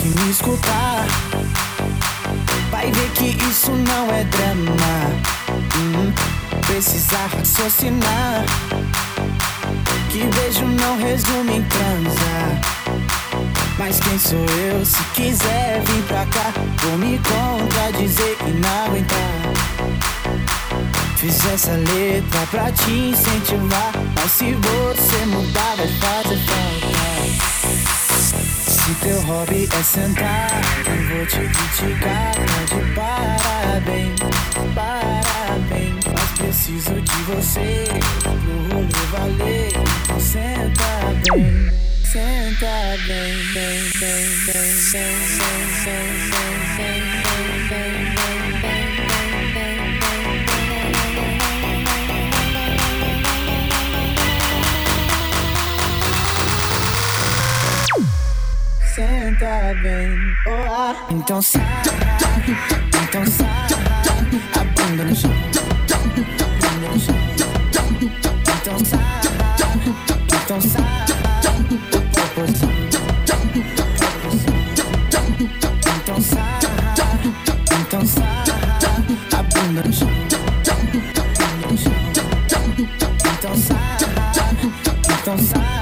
que me escutar, vai ver que isso não é drama. Hum, precisa raciocinar. Que beijo não resume em transar. Mas quem sou eu? Se quiser vir pra cá, vou me contradizer e não aguentar. Fiz essa letra pra te incentivar. Mas se você mudar, vai fazer teu hobby é sentar, eu vou te criticar. Tá de parabéns, parabéns. Mas preciso de você pro rolê valer. Então senta bem, senta bem, bem, bem, bem, bem, bem, bem, bem, bem, bem, bem, Senta bem, olá. Então sarra, então sarra, a bunda no chão, bunda no chão. Então sarra, então sarra, o popozão, Então sarra, então sarra, a bunda no chão, bunda no chão. Então sarra, então sarra,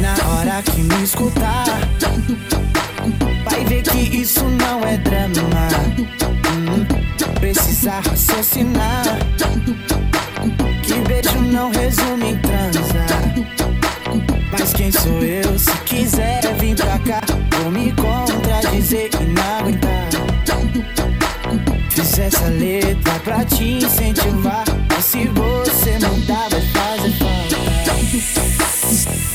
Na hora que me escutar drama. Hum, precisa raciocinar. Que beijo não resume em transar. Mas quem sou eu? Se quiser vir pra cá, vou me contradizer e não aguentar. Fiz essa letra pra te incentivar. Mas se você mudar, vai fazer falta.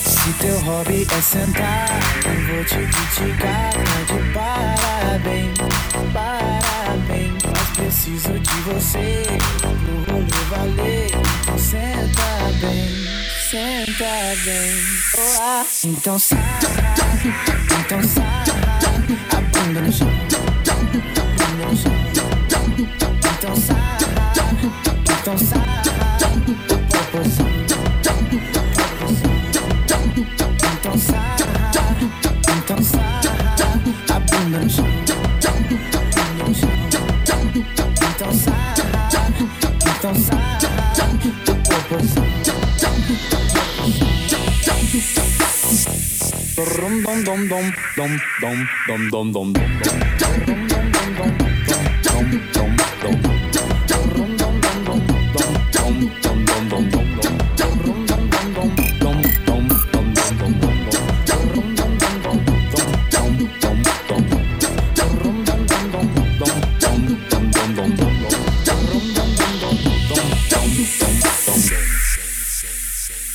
Se teu hobby é sentar, eu vou te criticar. Tá de parabéns. Preciso de você pro rolê valer. Então senta bem, senta bem. Olá. Então sarra, então sarra, a bunda no chão, dum dum dum dum dum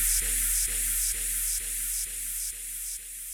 sing, sing, sing, sing, sing, sing, sing.